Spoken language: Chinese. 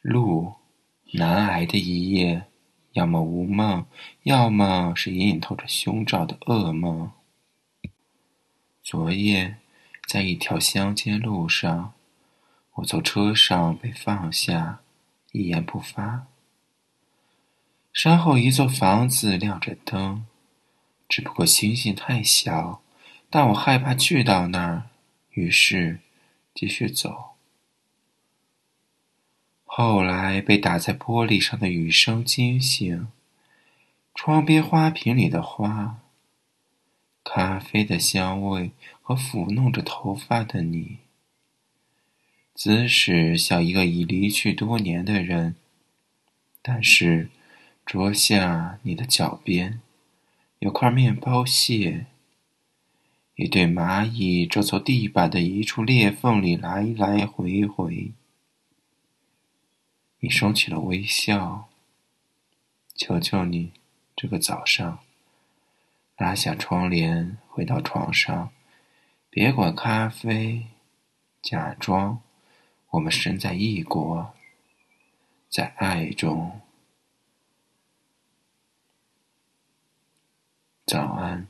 路，难挨的一夜，要么无梦，要么是隐隐透着凶兆的噩梦。昨夜，在一条乡间路上，我从车上被放下，一言不发。身后一座房子亮着灯，只不过星星太小，但我害怕去到那儿，于是继续走。后来被打在玻璃上的雨声惊醒，窗边花瓶里的花，咖啡的香味和抚弄着头发的你，姿势像一个已离去多年的人，但是桌下你的脚边有块面包屑，一对蚂蚁正从地板的一处裂缝里来来回回。你收起了微笑，求求你，这个早上，拉下窗帘，回到床上，别管咖啡，假装我们身在异国，在爱中。早安。